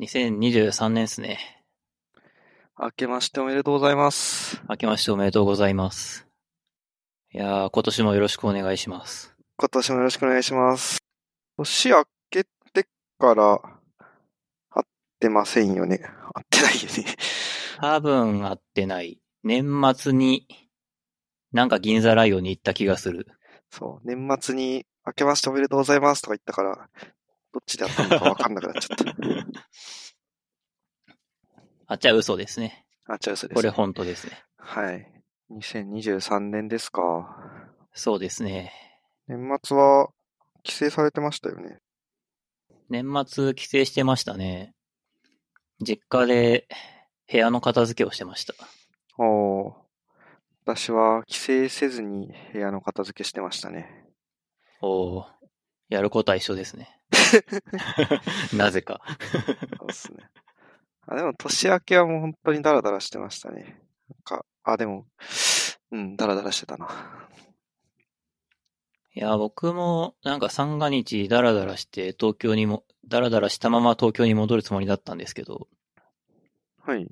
2023年ですね。明けましておめでとうございます。明けましておめでとうございます。いやー、今年もよろしくお願いします。今年もよろしくお願いします。年明けてから、会ってませんよね。会ってないよね。多分会ってない。年末に、なんか銀座ライオンに行った気がする。そう、年末に、明けましておめでとうございますとか言ったから、どっちであったのかわかんなくなっちゃった。あっちは嘘ですね。あ、違う、嘘です。これ本当ですね。はい。2023年ですか。そうですね。年末は、帰省されてましたよね。年末帰省してましたね。実家で部屋の片付けをしてました。おー私は帰省せずに部屋の片付けしてましたね。おー、やることは一緒ですね。なぜか。そうですね。あ、でも年明けはもう本当にダラダラしてましたね。なんか、あ、でも、うん、ダラダラしてたな。いや、僕もなんか三が日ダラダラして東京にも、ダラダラしたまま東京に戻るつもりだったんですけど、はい。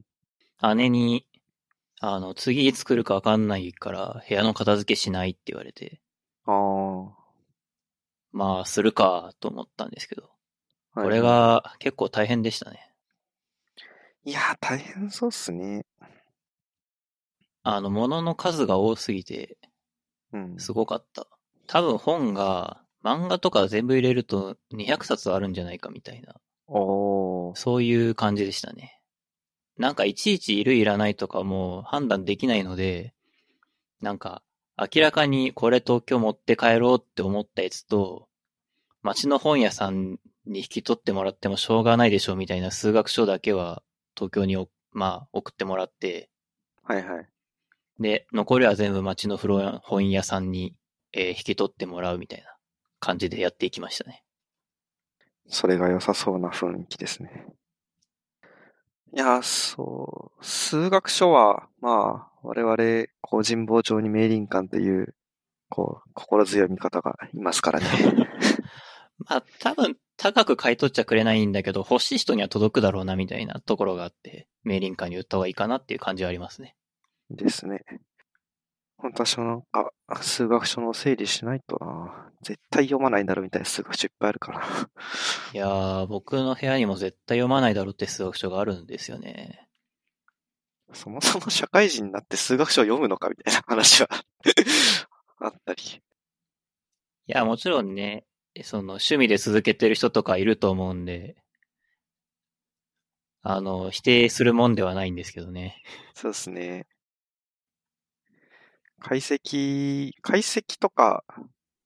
姉に、あの、次いつ来るかわかんないから部屋の片付けしないって言われて、ああ。はまあ、するかと思ったんですけど、いこれ。が結構大変でしたね。いや、大変そうっすね。あの、物の数が多すぎて、うん。すごかった。多分本が、漫画とか全部入れると200冊あるんじゃないかみたいな。そういう感じでしたね。なんかいちいちいるいらないとかも判断できないので、なんか明らかにこれ東京持って帰ろうって思ったやつと、街の本屋さんに引き取ってもらってもしょうがないでしょうみたいな数学書だけは東京におまあ送ってもらって、はいはい。で、残りは全部街の古本屋さんに、えー引き取ってもらうみたいな感じでやっていきましたね。それが良さそうな雰囲気ですね。いや、そう。数学書は、まあ、我々、こう、神保町に明林館という、こう、心強い味方がいますからね。まあ多分高く買い取っちゃくれないんだけど、欲しい人には届くだろうなみたいなところがあって、明林館に売った方がいいかなっていう感じはありますね。ですね。私もなんか、数学書の整理しないとな。絶対読まないんだろうみたいな数学書いっぱいあるから。いやー、僕の部屋にも絶対読まないだろうって数学書があるんですよね。そもそも社会人になって数学書を読むのかみたいな話は あったり。いや、もちろんね、その趣味で続けてる人とかいると思うんで、あの、否定するもんではないんですけどね。そうですね。解析、解析とか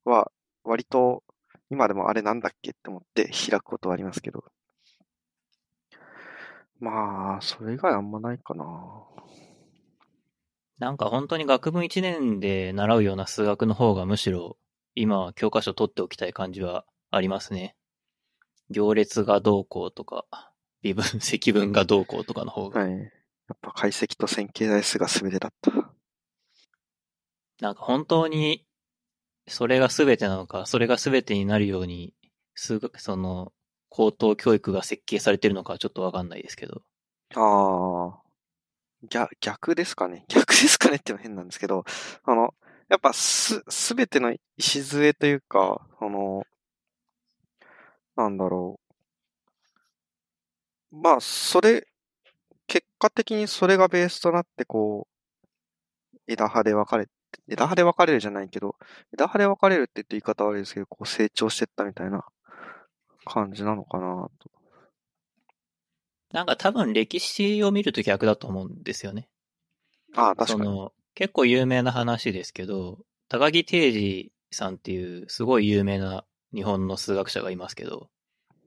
は割と今でもあれなんだっけって思って開くことはありますけど。まあ、それ以外あんまないかな。なんか本当に学部1年で習うような数学の方がむしろ今は教科書取っておきたい感じはありますね。行列がどうこうとか、微分、積分がどうこうとかの方が。はい。やっぱ解析と線形代数が全てだった。なんか本当にそれが全てなのか、それが全てになるように、数学、その、高等教育が設計されてるのかちょっとわかんないですけど。ああ。逆、逆ですかね。逆ですかねってのは変なんですけど、あの、やっぱす、すべての礎というか、あの、なんだろう。まあ、それ、結果的にそれがベースとなって、こう、枝葉で分かれ、枝葉で分かれるじゃないけど、枝葉で分かれるって言って言い方悪いですけど、こう成長してったみたいな感じなのかなと。なんか多分歴史を見ると逆だと思うんですよね。ああ、確かに。その、結構有名な話ですけど、高木定治さんっていうすごい有名な日本の数学者がいますけど、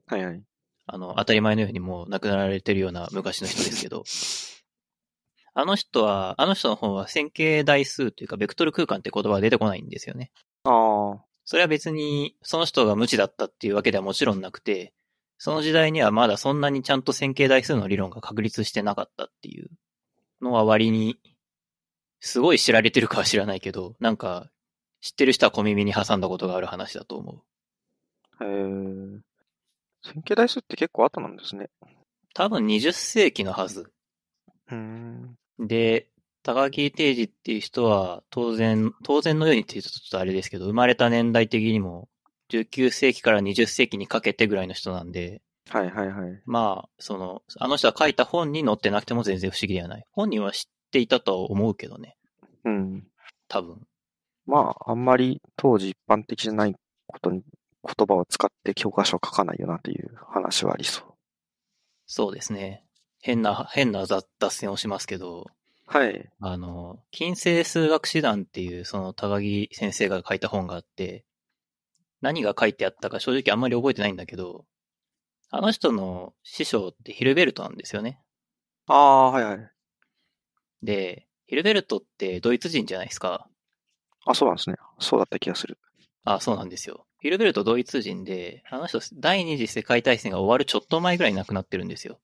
はいはい。あの、当たり前のようにもう亡くなられてるような昔の人ですけど、あの人は、あの人の本は線形代数というか、ベクトル空間って言葉は出てこないんですよね。ああ、それは別に、その人が無知だったっていうわけではもちろんなくて、その時代にはまだそんなにちゃんと線形代数の理論が確立してなかったっていうのは割に、すごい知られてるかは知らないけど、なんか、知ってる人は小耳に挟んだことがある話だと思う。へえ。線形代数って結構後なんですね。多分20世紀のはず。うーん。で、高木定治っていう人は、当然、当然のようにって言うとちょっとあれですけど、生まれた年代的にも、19世紀から20世紀にかけてぐらいの人なんで、はいはいはい。まあ、その、あの人が書いた本に載ってなくても全然不思議ではない。本人は知っていたとは思うけどね。うん。多分。まあ、あんまり当時一般的じゃないことに、言葉を使って教科書を書かないよなという話はありそう。そうですね。変な、変な雑脱線をしますけど、はい。あの、近世数学史談っていう、その高木先生が書いた本があって、何が書いてあったか正直あんまり覚えてないんだけど、あの人の師匠ってヒルベルトなんですよね。ああ、はいはい。で、ヒルベルトってドイツ人じゃないですか。あ、そうなんですね。そうだった気がする。あ、そうなんですよ。ヒルベルトドイツ人で、あの人第二次世界大戦が終わるちょっと前ぐらいに亡くなってるんですよ。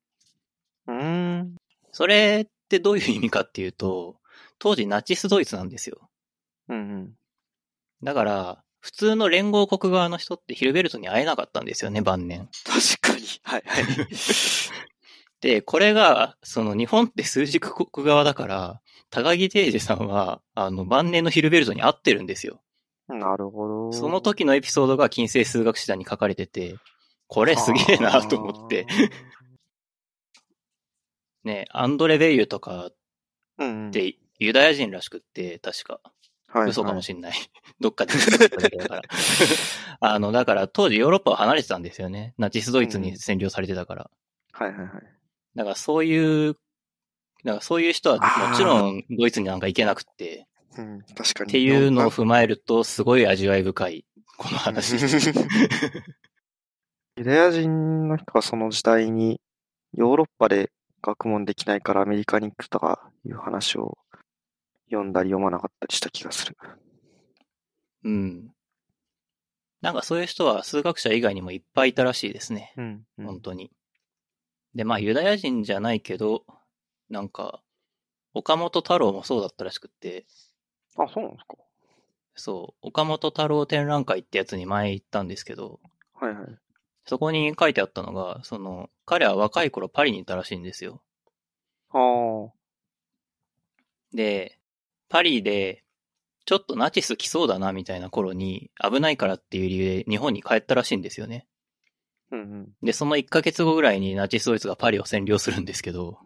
うーん。それってどういう意味かっていうと、当時ナチスドイツなんですよ。うんうん。だから、普通の連合国側の人ってヒルベルトに会えなかったんですよね、晩年。確かに。はいはい。で、これが、その日本って数軸国側だから、高木定治さんは、あの、晩年のヒルベルトに会ってるんですよ。なるほど。その時のエピソードが近世数学史団に書かれてて、これすげえなと思って。ね、アンドレ・ベイユとかっうんうん。てユダヤ人らしくって、確か。はいはい、嘘かもしんない。どっかで見ただけだから。あの、だから当時ヨーロッパを離れてたんですよね。ナチスドイツに占領されてたから。はいはいはい。だからそういう、だからそういう人はもちろんドイツになんか行けなくって、うん、確かに。っていうのをな踏まえるとすごい味わい深い、この話。ユダヤ人の人がその時代にヨーロッパで学問できないからアメリカに行くとかいう話を読んだり読まなかったりした気がする。うん。なんかそういう人は数学者以外にもいっぱいいたらしいですね。うん、うん。本当に。で、まあユダヤ人じゃないけど、なんか、岡本太郎もそうだったらしくって、あ、そうなんですか。そう、岡本太郎展覧会ってやつに前行ったんですけど、はいはい。そこに書いてあったのが、その、彼は若い頃パリにいたらしいんですよ。ああ、で、パリで、ちょっとナチス来そうだなみたいな頃に、危ないからっていう理由で日本に帰ったらしいんですよね。うんうん。で、その1ヶ月後ぐらいにナチスドイツがパリを占領するんですけど、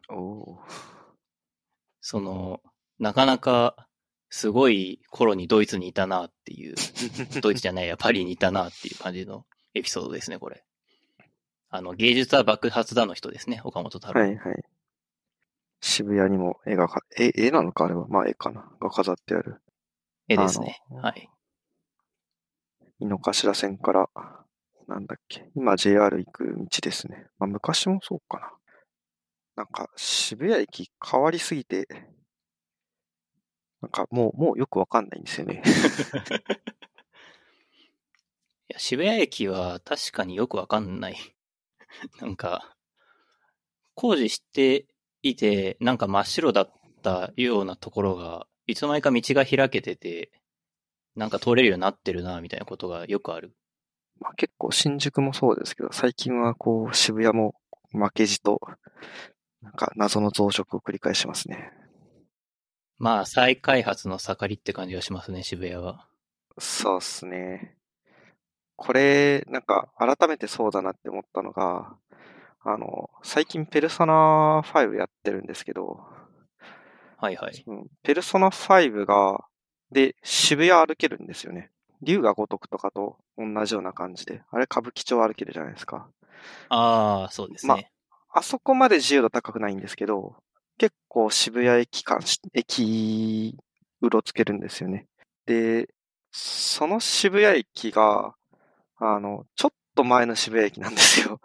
その、なかなか、すごい頃にドイツにいたなっていう、ドイツじゃないや、パリにいたなっていう感じのエピソードですね、これ。あの、芸術は爆発だの人ですね、岡本太郎。はいはい。渋谷にも絵がか、絵、絵なのかあれは？まあ絵かな。が飾ってある。絵ですね。はい。井の頭線から、なんだっけ。今 JR 行く道ですね。まあ昔もそうかな。なんか渋谷駅変わりすぎて、なんかもう、もうよくわかんないんですよね。いや、渋谷駅は確かによくわかんない。なんか、工事していて、なんか真っ白だったようなところが、いつの間にか道が開けてて、なんか通れるようになってるな、みたいなことがよくある。まあ結構新宿もそうですけど、最近はこう渋谷も負けじと、なんか謎の増殖を繰り返しますね。まあ、再開発の盛りって感じがしますね、渋谷は。そうっすね。これ、なんか、改めてそうだなって思ったのが、あの、最近ペルソナ5やってるんですけど、はいはい。うんペルソナ5が、で、渋谷歩けるんですよね。竜が如くとかと同じような感じで。あれ歌舞伎町歩けるじゃないですか。ああ、そうですね。あそこまで自由度高くないんですけど、結構渋谷駅間し、駅、うろつけるんですよね。で、その渋谷駅が、あの、ちょっと前の渋谷駅なんですよ。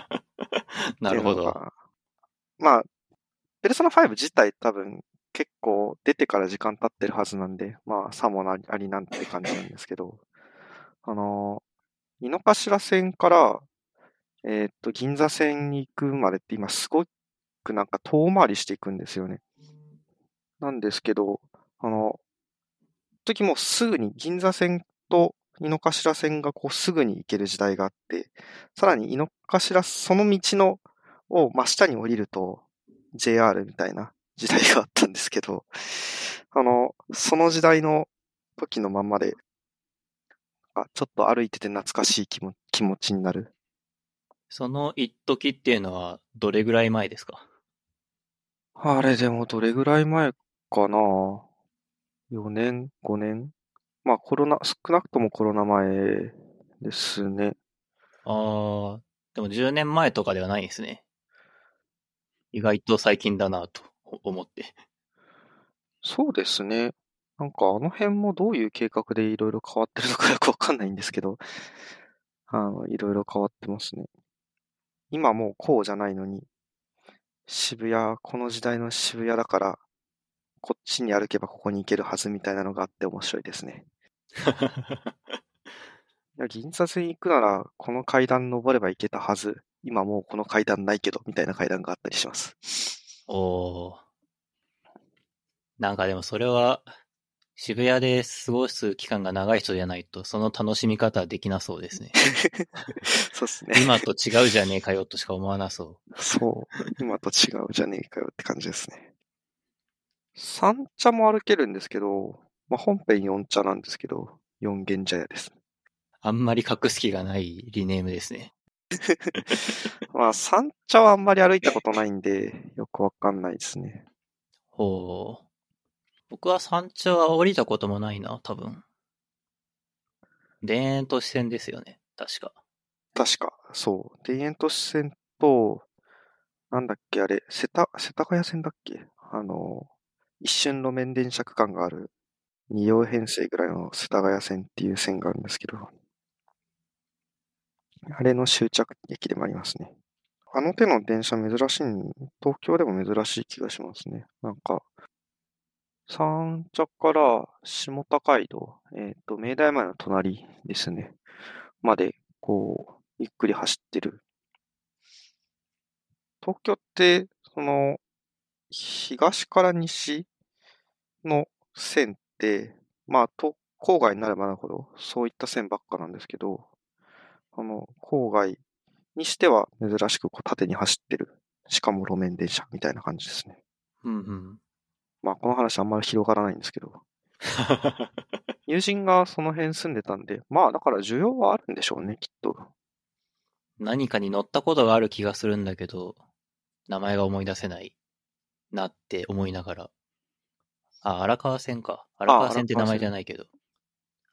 なるほど。まあ、ペルソナ5自体多分結構出てから時間経ってるはずなんで、まあ、さもなりありなんて感じなんですけど、あの、井の頭線から、えーっと、銀座線に行くまでって今すごくなんか遠回りしていくんですよね。なんですけど、あの、時もうすぐに銀座線と井の頭線がこうすぐに行ける時代があって、さらに井の頭、その道のを真下に降りると JR みたいな時代があったんですけど、あの、その時代の時のまんまで、あちょっと歩いてて懐かしい気も気持ちになる。その一時っていうのはどれぐらい前ですか？あれでもどれぐらい前かな ?4 年 ?5 年？まあコロナ、少なくともコロナ前ですね。ああ、でも10年前とかではないですね。意外と最近だなと思って。そうですね。なんかあの辺もどういう計画でいろいろ変わってるのかよくわかんないんですけど、あの、いろいろ変わってますね。今もうこうじゃないのに、渋谷、この時代の渋谷だから、こっちに歩けばここに行けるはずみたいなのがあって面白いですね。いや、銀座線行くなら、この階段登れば行けたはず。今もうこの階段ないけど、みたいな階段があったりします。おー。なんかでもそれは、渋谷で過ごす期間が長い人じゃないと、その楽しみ方はできなそうですね。そうですね。今と違うじゃねえかよとしか思わなそう。そう。今と違うじゃねえかよって感じですね。三茶も歩けるんですけど、まあ、本編四茶なんですけど、四軒茶屋です。あんまり隠す気がないリネームですね。まあ、三茶はあんまり歩いたことないんで、よくわかんないですね。ほう。僕は山頂は降りたこともないな、多分。田園都市線ですよね、確か。確か、そう。田園都市線と、なんだっけ、あれ、世田、世田谷線だっけ？あの、一瞬路面電車区間がある、二両編成ぐらいの世田谷線っていう線があるんですけど、あれの終着駅でもありますね。あの手の電車珍しい、東京でも珍しい気がしますね。なんか、三茶から下高井戸、えっ、と、明大前の隣ですね。まで、こう、ゆっくり走ってる。東京って、その、東から西の線って、まあ、と郊外になればなるほど、そういった線ばっかなんですけど、あの、郊外にしては珍しくこう縦に走ってる。しかも路面電車みたいな感じですね。うんうん。まあ、この話あんまり広がらないんですけど、友人がその辺住んでたんで、まあ、だから需要はあるんでしょうね、きっと。何かに乗ったことがある気がするんだけど、名前が思い出せないなって思いながら。あ、荒川線か。荒川線って名前じゃないけど。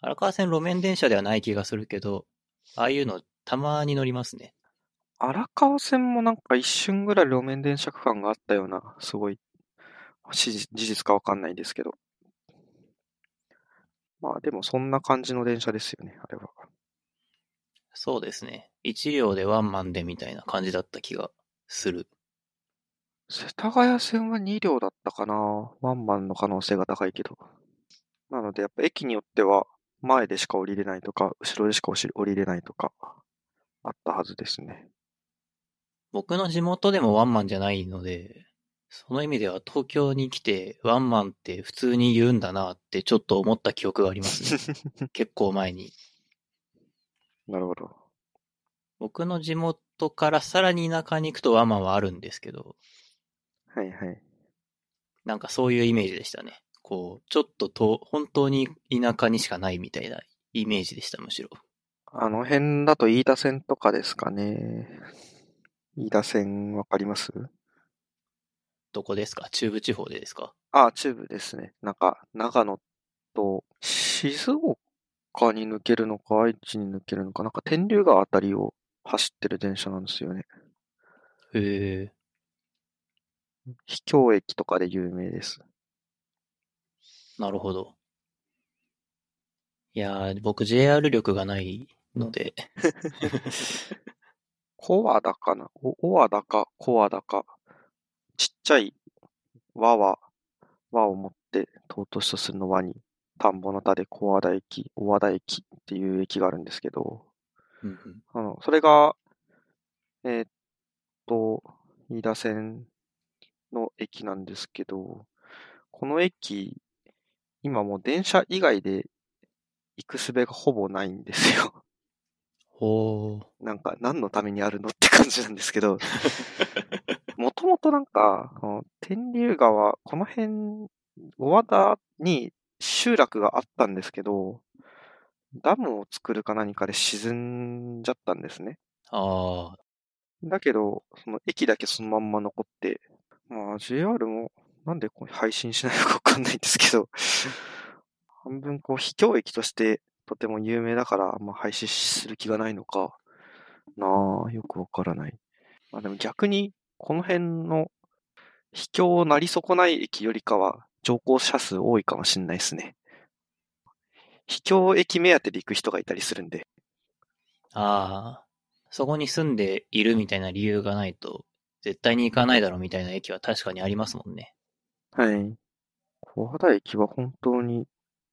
荒川線路面電車ではない気がするけど、ああいうのたまに乗りますね。荒川線もなんか一瞬ぐらい路面電車区間があったような、すごい、事実かわかんないですけど。まあでもそんな感じの電車ですよね、あれは。そうですね。一両でワンマンでみたいな感じだった気がする。世田谷線は2両だったかなワンマンの可能性が高いけど。なのでやっぱ駅によっては前でしか降りれないとか、後ろでしか降りれないとか、あったはずですね。僕の地元でもワンマンじゃないので、その意味では東京に来てワンマンって普通に言うんだなってちょっと思った記憶がありますね。結構前に。なるほど。僕の地元からさらに田舎に行くとワンマンはあるんですけど、はいはい。なんかそういうイメージでしたね。こう、ちょっとと本当に田舎にしかないみたいなイメージでした、むしろ。あの辺だと飯田線とかですかね。飯田線わかります？どこですか？中部地方でですか？あ、中部ですね。なんか、長野と静岡に抜けるのか、愛知に抜けるのか、なんか天竜川あたりを走ってる電車なんですよね。へえ。秘境駅とかで有名です。なるほど。いやー、僕 JR 力がないので、小和田かな？お、小和田か、小和田か。ちっちゃい和は、和を持って、尊しとするの和に、田んぼの田で小和田駅、小和田駅っていう駅があるんですけど、うんうん。あの、それが、えーっと、飯田線の駅なんですけど、この駅、今もう電車以外で行く術がほぼないんですよ。ほー。なんか何のためにあるのって感じなんですけど、なんか、天竜川、この辺、小和田に集落があったんですけど、ダムを作るか何かで沈んじゃったんですね。ああ、だけど、その駅だけそのまんま残って、まあ JR もなんでこう配信しないのかわかんないんですけど、半分こう秘境駅としてとても有名だから、ま廃止する気がないのかなあ、よくわからない。まあでも逆に、この辺の秘境なり損ない駅よりかは乗降者数多いかもしんないですね。秘境駅目当てで行く人がいたりするんで。ああ、そこに住んでいるみたいな理由がないと、絶対に行かないだろうみたいな駅は確かにありますもんね。はい。小肌駅は本当に、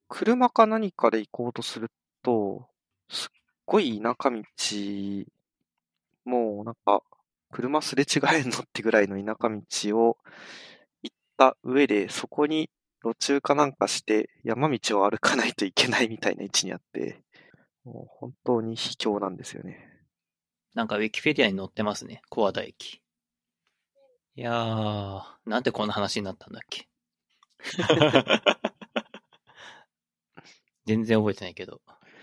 車か何かで行こうとすると、すっごい田舎道、もうなんか、車すれ違えんのってぐらいの田舎道を行った上で、そこに路中かなんかして山道を歩かないといけないみたいな位置にあって、もう本当に秘境なんですよね。なんかウィキペディアに載ってますね。小和田駅。いやー、なんでこんな話になったんだっけ？全然覚えてないけど。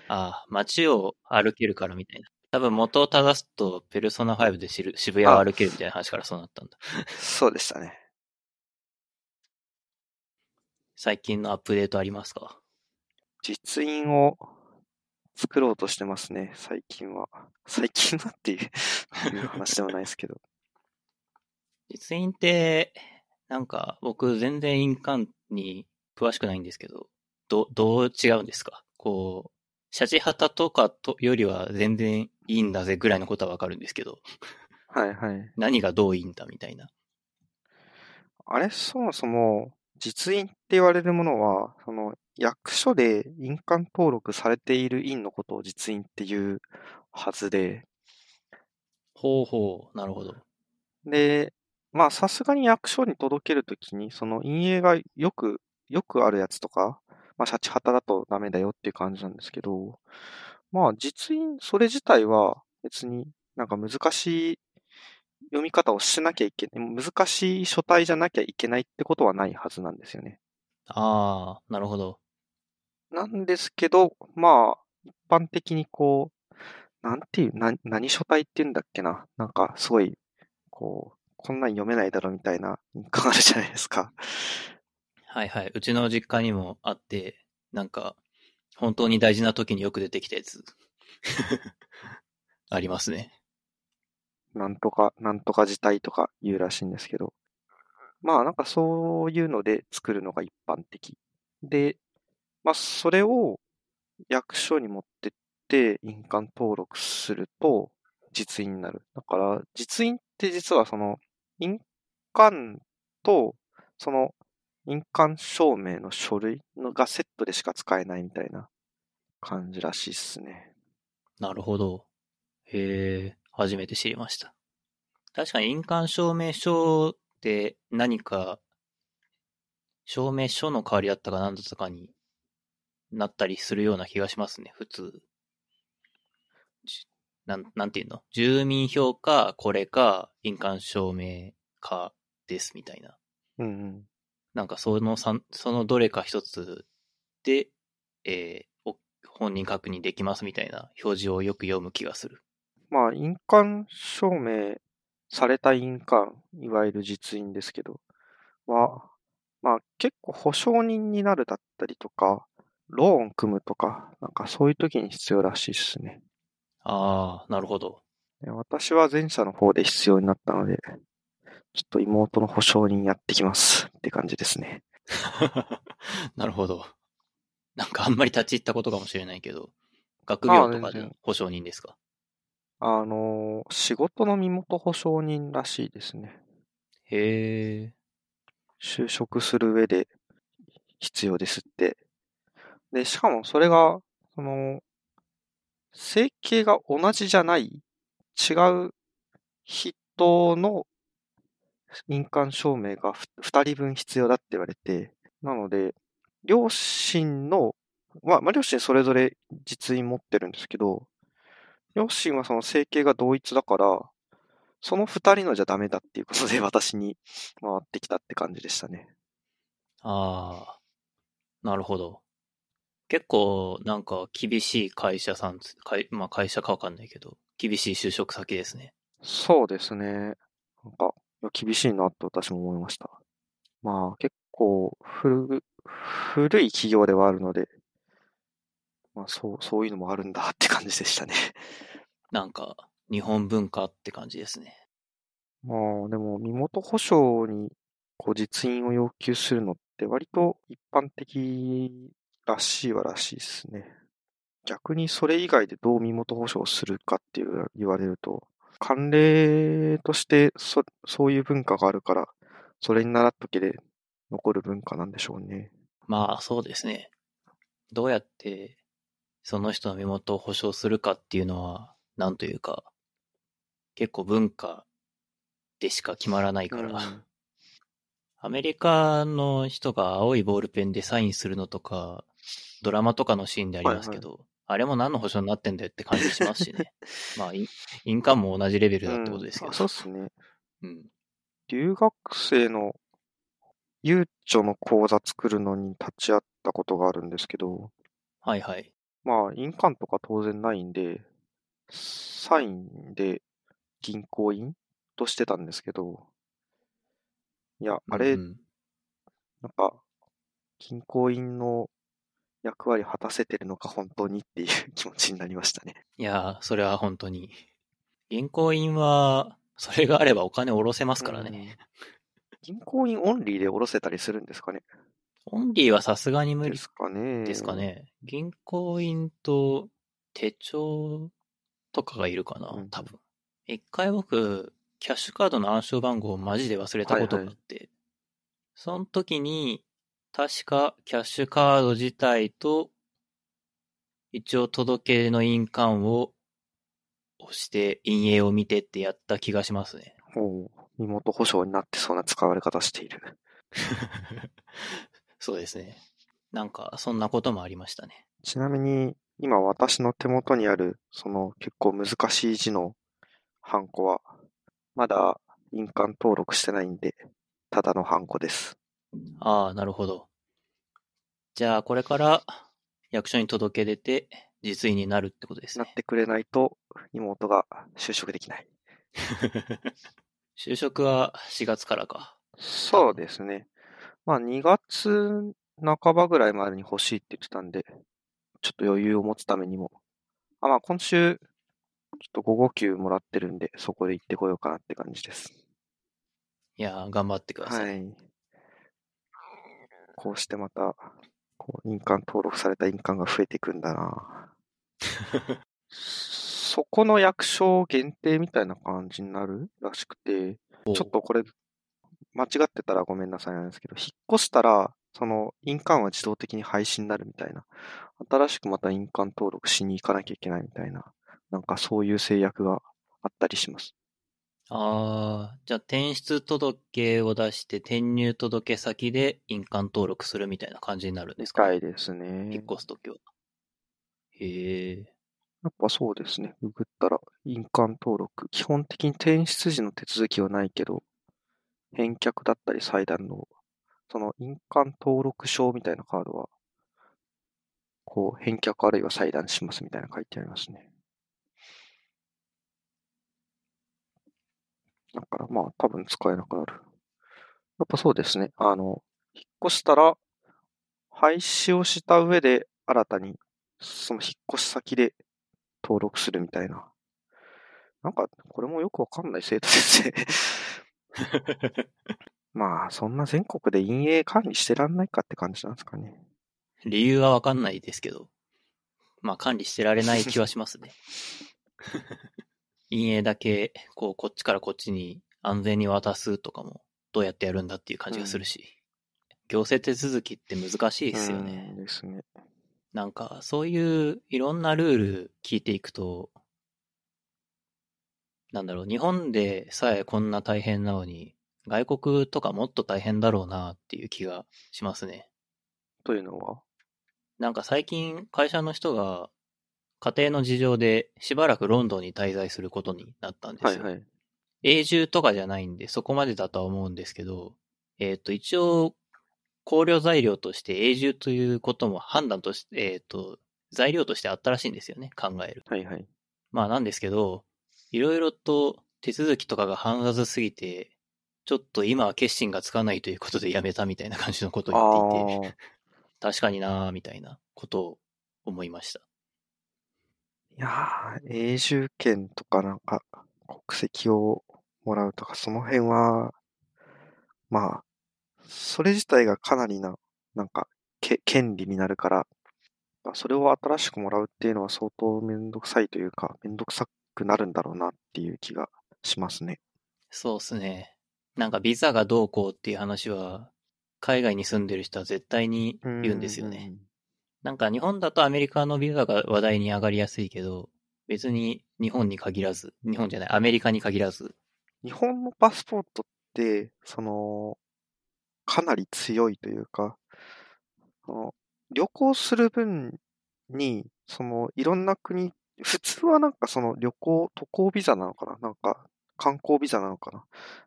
ああ、街を歩けるからみたいな。多分元を正すと、ペルソナ5で知る渋谷を歩けるみたいな話からそうなったんだ。そうでしたね。最近のアップデートありますか？実印を作ろうとしてますね、最近は。最近はっていう いう話ではないですけど。実印って、なんか僕全然印鑑に詳しくないんですけど、ど、どう違うんですか？こう、シャチハタとかとよりは全然いいんだぜぐらいのことはわかるんですけど、はいはい。何がどういいんだみたいな。あれ、そもそも、実印って言われるものは、その、役所で印鑑登録されている印のことを実印っていうはずで、ほうほう、なるほど。で、まあ、さすがに役所に届けるときに、その印影がよく、よくあるやつとか、まあ、シャチハタだとダメだよっていう感じなんですけど、まあ、実印、それ自体は別になんか難しい読み方をしなきゃいけない、難しい書体じゃなきゃいけないってことはないはずなんですよね。ああ、なるほど。なんですけど、まあ、一般的にこう、なんていう、な、何書体って言うんだっけな。なんか、すごい、こう、こんなん読めないだろみたいな印鑑あるじゃないですか。はいはい。うちの実家にもあって、なんか、本当に大事な時によく出てきたやつ。ありますね。なんとか、なんとか自体とか言うらしいんですけど。まあなんかそういうので作るのが一般的。で、まあそれを役所に持ってって印鑑登録すると実印になる。だから実印って実はその印鑑とその印鑑証明の書類のがセットでしか使えないみたいな感じらしいっすね。なるほど。へえ、初めて知りました。確かに印鑑証明書って何か、証明書の代わりだったか何だったかになったりするような気がしますね、普通。じなん、なんていうの？住民票か、これか、印鑑証明かです、みたいな。うんうん。なんかその三、そのどれか一つで、えーお本人確認できますみたいな表示をよく読む気がする。まあ、印鑑証明された印鑑、いわゆる実印ですけど、は、まあ結構保証人になるだったりとか、ローン組むとか、なんかそういう時に必要らしいですね。ああ、なるほど。で私は前者の方で必要になったので、ちょっと妹の保証人やってきますって感じですね。なるほど。なんかあんまり立ち入ったことかもしれないけど、学業とかで保証人ですか？あの、仕事の身元保証人らしいですね。へえ、就職する上で必要ですって。で、しかもそれが、その、整形が同じじゃない、違う人の印鑑証明がふ二人分必要だって言われて、なので、両親の、まあ、まあ、両親それぞれ実印持ってるんですけど、両親はその整形が同一だから、その二人のじゃダメだっていうことで私に回ってきたって感じでしたね。ああ、なるほど。結構、なんか、厳しい会社さんつ、会まあ会社かわかんないけど、厳しい就職先ですね。そうですね。なんか、厳しいなって私も思いました。まあ、結構古、古い企業ではあるので、まあ、そう、そういうのもあるんだって感じでしたね。なんか、日本文化って感じですね。まあ、でも、身元保証に、こう、実印を要求するのって割と一般的らしいはらしいですね。逆にそれ以外でどう身元保証するかっていう言われると、慣例としてそそういう文化があるから、それに習っとけで残る文化なんでしょうね。まあ、そうですね。どうやって、その人の身元を保証するかっていうのは、なんというか、結構文化でしか決まらないから、うんアメリカの人が青いボールペンでサインするのとか、ドラマとかのシーンでありますけど、あれも何の保証になってんだよって感じしますしね。まあ、イン印鑑も同じレベルだってことですけど。うんあそうっすね。うん。留学生のゆうちょの講座作るのに立ち会ったことがあるんですけど、はいはい。まあ、印鑑とか当然ないんで、サインで銀行員としてたんですけど、いや、あれ、うんうんなんか、銀行員の役割果たせてるのか本当にっていう 気持ちになりましたね。いやー、それは本当に。銀行員は、それがあればお金下ろせますからね。うん。銀行員オンリーで下ろせたりするんですかねオンリーはさすがに無理ですかね。ですか。ね。銀行員と手帳とかがいるかなうん、多分。一回僕、キャッシュカードの暗証番号をマジで忘れたことがあって、その時に、確かキャッシュカード自体と、一応届けの印鑑を押して、印影を見てってやった気がしますね。おう身元保証になってそうな使われ方している。そうですね。なんか、そんなこともありましたね。ちなみに、今私の手元にある、その結構難しい字のハンコは、まだ印鑑登録してないんで、ただのハンコです。ああ、なるほど。じゃあ、これから役所に届け出て、実印になるってことですね。なってくれないと、妹が就職できない。就職は4月からか。そうですね。まあ2月半ばぐらいまでに欲しいって言ってたんで、ちょっと余裕を持つためにも。あ、まあ今週、ちょっと午後休もらってるんで、そこで行ってこようかなって感じです。いやー、頑張ってください。はい。こうしてまた、こう、印鑑登録された印鑑が増えていくんだなそこの役所限定みたいな感じになるらしくて、おちょっとこれ、間違ってたらごめんなさいなんですけど、引っ越したら、その印鑑は自動的に廃止になるみたいな。新しくまた印鑑登録しに行かなきゃいけないみたいな。なんかそういう制約があったりします。ああ、じゃあ転出届を出して転入届先で印鑑登録するみたいな感じになるんですか、深いですね。引っ越すときは。へえ。やっぱそうですね。ググったら、印鑑登録。基本的に転出時の手続きはないけど、返却だったり裁断の、その印鑑登録証みたいなカードは、こう、返却あるいは裁断しますみたいな書いてありますね。だからまあ、多分使えなくなる。やっぱそうですね。あの、引っ越したら、廃止をした上で、新たに、その引っ越し先で登録するみたいな。なんか、これもよくわかんない制度ですね。まあ、そんな全国で陰影管理してらんないかって感じなんですかね。理由はわかんないですけど、まあ管理してられない気はしますね。陰影だけ、こう、こっちからこっちに安全に渡すとかも、どうやってやるんだっていう感じがするし、行政手続きって難しいですよね。うんですね。なんか、そういういろんなルール聞いていくと、なんだろう、日本でさえこんな大変なのに、外国とかもっと大変だろうなっていう気がしますね。というのは？なんか最近会社の人が家庭の事情でしばらくロンドンに滞在することになったんですよ。はいはい。永住とかじゃないんで、そこまでだとは思うんですけど、えっ、と、一応、考慮材料として永住ということも判断として、えっ、と、材料としてあったらしいんですよね、考える。はいはい。まあなんですけど、いろいろと手続きとかが煩雑すぎて、ちょっと今は決心がつかないということでやめたみたいな感じのことを言っていて。確かになーみたいなことを思いました。いやー、永住権とかなんか、国籍をもらうとか、その辺は、まあ、それ自体がかなりな、なんか、け、権利になるから、まあそれを新しくもらうっていうのは相当めんどくさいというか、めんどくさくなるんだろうなっていう気がしますね。そうっすね。なんかビザがどうこうっていう話は、海外に住んでる人は絶対に言うんですよね。なんか日本だとアメリカのビザが話題に上がりやすいけど、別に日本に限らず、日本じゃない、アメリカに限らず、日本のパスポートって、その、かなり強いというか、その旅行する分に、その、いろんな国、普通はなんかその旅行、渡航ビザなのかななんか、観光ビザなのかな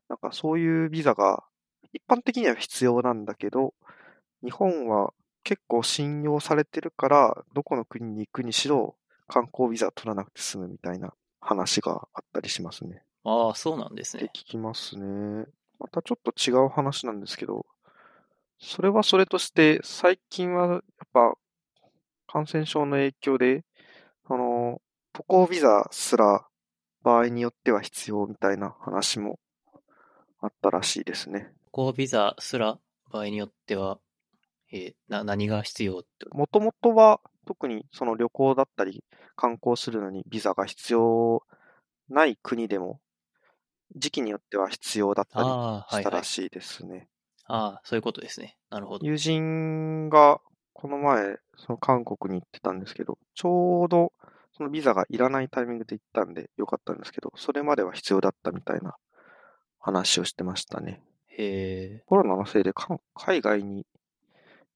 なんかそういうビザが、一般的には必要なんだけど、日本は結構信用されてるから、どこの国に行くにしろ、観光ビザ取らなくて済むみたいな話があったりしますね。ああ、そうなんですね。聞きますね。またちょっと違う話なんですけど、それはそれとして、最近はやっぱ感染症の影響で、その、渡航ビザすら場合によっては必要みたいな話もあったらしいですね。こうビザすら場合によっては、えーな、何が必要って？もともとは特にその旅行だったり観光するのにビザが必要ない国でも時期によっては必要だったりしたいはい。らしいですね。ああ、そういうことですね。なるほど。友人がこの前、その韓国に行ってたんですけど、ちょうどそのビザがいらないタイミングで行ったんでよかったんですけど、それまでは必要だったみたいな話をしてましたね。へえ、コロナのせいでか海外に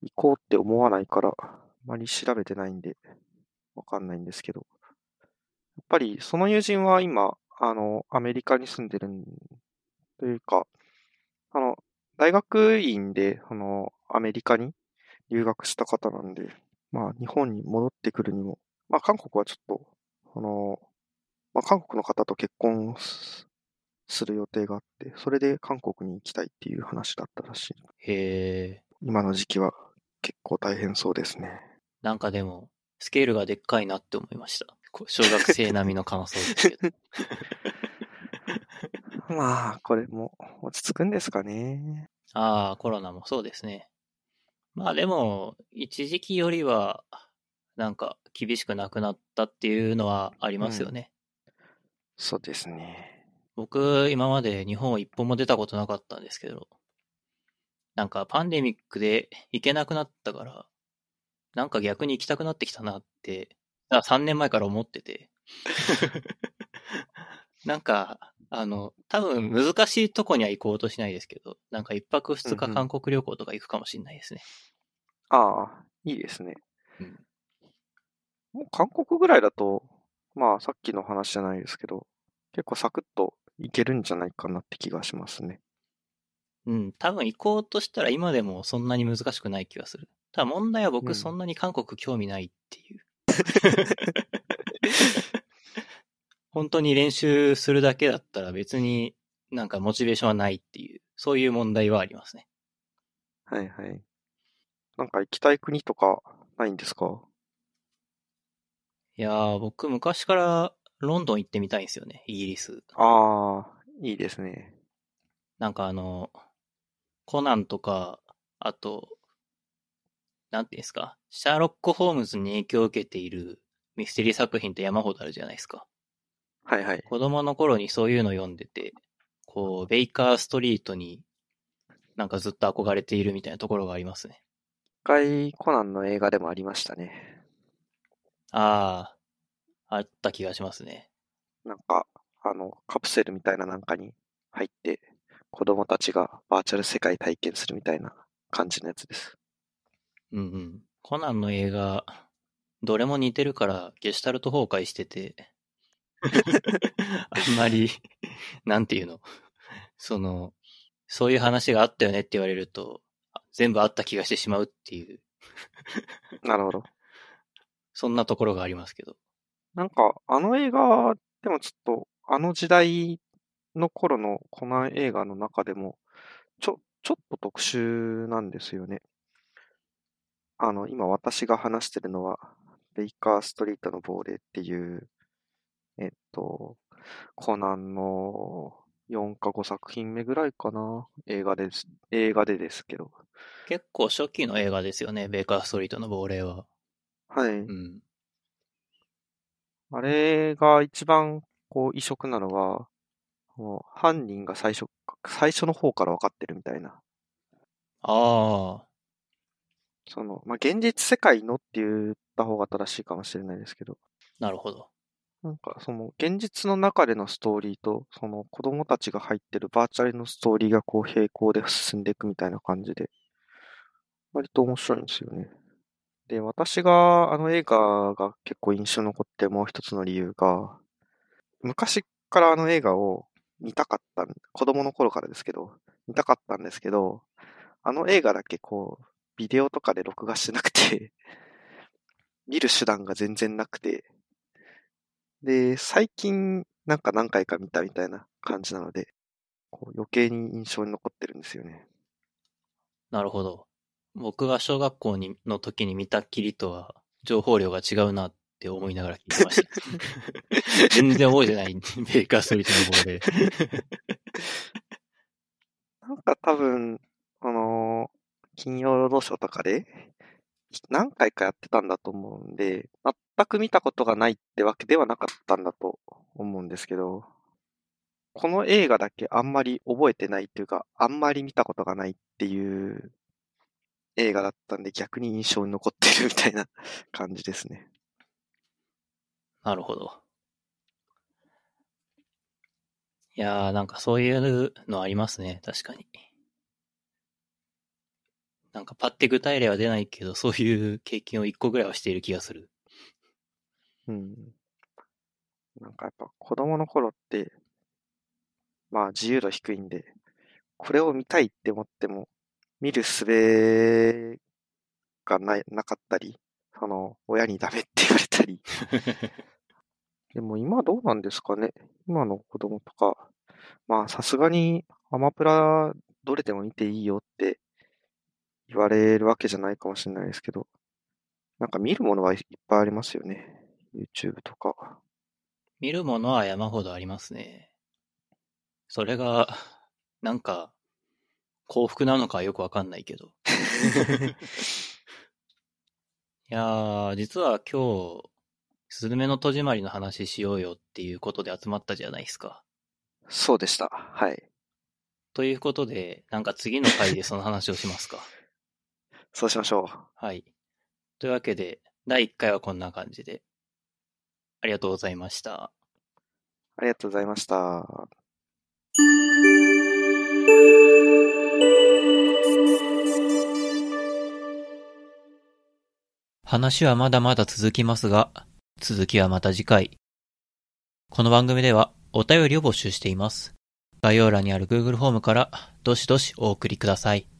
行こうって思わないから、あまり調べてないんで、わかんないんですけど、やっぱりその友人は今、あの、アメリカに住んでるんというか、あの、大学院で、あの、アメリカに留学した方なんで、まあ、日本に戻ってくるにも、まあ、韓国はちょっと、あの、まあ、韓国の方と結婚すする予定があって、それで韓国に行きたいっていう話だったらしい。へえ。今の時期は結構大変そうですね。なんかでも、スケールがでっかいなって思いました。小学生並みの感想ですけど。まあ、これも落ち着くんですかね。ああ、コロナもそうですね。まあでも、一時期よりは、なんか厳しくなくなったっていうのはありますよね。そうですね。僕、今まで日本を一歩も出たことなかったんですけど、なんかパンデミックで行けなくなったから、なんか逆に行きたくなってきたなって、あ3年前から思ってて。なんか、あの、多分難しいとこには行こうとしないですけど、なんか一泊二日うんうん韓国旅行とか行くかもしれないですね。ああ、いいですね。うんもう韓国ぐらいだと、まあさっきの話じゃないですけど、結構サクッといけるんじゃないかなって気がしますね。うん、多分行こうとしたら今でもそんなに難しくない気がする。ただ問題はうん僕そんなに韓国興味ないっていう。本当に練習するだけだったら別になんかモチベーションはないっていう、そういう問題はありますね。はいはい。なんか行きたい国とかないんですか？いやー、僕昔からロンドン行ってみたいんですよね、イギリス。ああ、いいですね。なんかあの、コナンとか、あと、なんていうんですか、シャーロック・ホームズに影響を受けているミステリー作品って山ほどあるじゃないですか。はいはい。子供の頃にそういうの読んでて、こう、ベイカーストリートになんかずっと憧れているみたいなところがありますね。一回コナンの映画でもありましたね。ああ、あった気がしますね。なんか、あの、カプセルみたいななんかに入って、子供たちがバーチャル世界体験するみたいな感じのやつです。うんうん。コナンの映画、どれも似てるからゲシュタルト崩壊してて、あんまり、なんていうの？その、そういう話があったよねって言われると、全部あった気がしてしまうっていう。なるほど。そんなところがありますけど。なんか、あの映画、でもちょっと、あの時代の頃のコナン映画の中でも、ちょ、ちょっと特殊なんですよね。あの、今私が話してるのは、ベイカーストリートの亡霊っていう、えっと、コナンの4か5作品目ぐらいかな。映画です。映画でですけど。結構初期の映画ですよね、ベイカーストリートの亡霊は。はい。うん。あれが一番こう異色なのは、犯人が最初、最初の方から分かってるみたいな。ああ。その、まあ、現実世界のって言った方が正しいかもしれないですけど。なるほど。なんか、その、現実の中でのストーリーと、その子供たちが入ってるバーチャルのストーリーがこう並行で進んでいくみたいな感じで、割と面白いんですよね。で、私があの映画が結構印象に残ってもう一つの理由が、昔からあの映画を見たかった、子供の頃からですけど、見たかったんですけど、あの映画だけこう、ビデオとかで録画してなくて見る手段が全然なくて、で、最近なんか何回か見たみたいな感じなので、こう余計に印象に残ってるんですよね。なるほど。僕が小学校にの時に見たきりとは情報量が違うなって思いながら聞いてました。全然覚えてない、ベーカーストリートの方で。なんか多分、あのー、金曜ロードショーとかで何回かやってたんだと思うんで、全く見たことがないってわけではなかったんだと思うんですけど、この映画だけあんまり覚えてないっていうか、あんまり見たことがないっていう映画だったんで逆に印象に残ってるみたいな感じですね。なるほど。いやー、なんかそういうのありますね、確かに。なんかパッて具体例は出ないけど、そういう経験を一個ぐらいはしている気がする。うん。なんかやっぱ子供の頃って、まあ自由度低いんで、これを見たいって思っても、見る術がない、なかったり、その、親にダメって言われたり。でも今どうなんですかね今の子供とか、まあさすがにアマプラどれでも見ていいよって言われるわけじゃないかもしれないですけど、なんか見るものはいっぱいありますよね。YouTube とか。見るものは山ほどありますね。それが、なんか、幸福なのかよくわかんないけど。いやー、実は今日、スズメの戸締まりの話しようよっていうことで集まったじゃないですか。そうでした。はい。ということで、なんか次の回でその話をしますか。そうしましょう。はい。というわけで、第1回はこんな感じで。ありがとうございました。ありがとうございました。話はまだまだ続きますが、続きはまた次回。この番組ではお便りを募集しています。概要欄にある Google フォームからどしどしお送りください。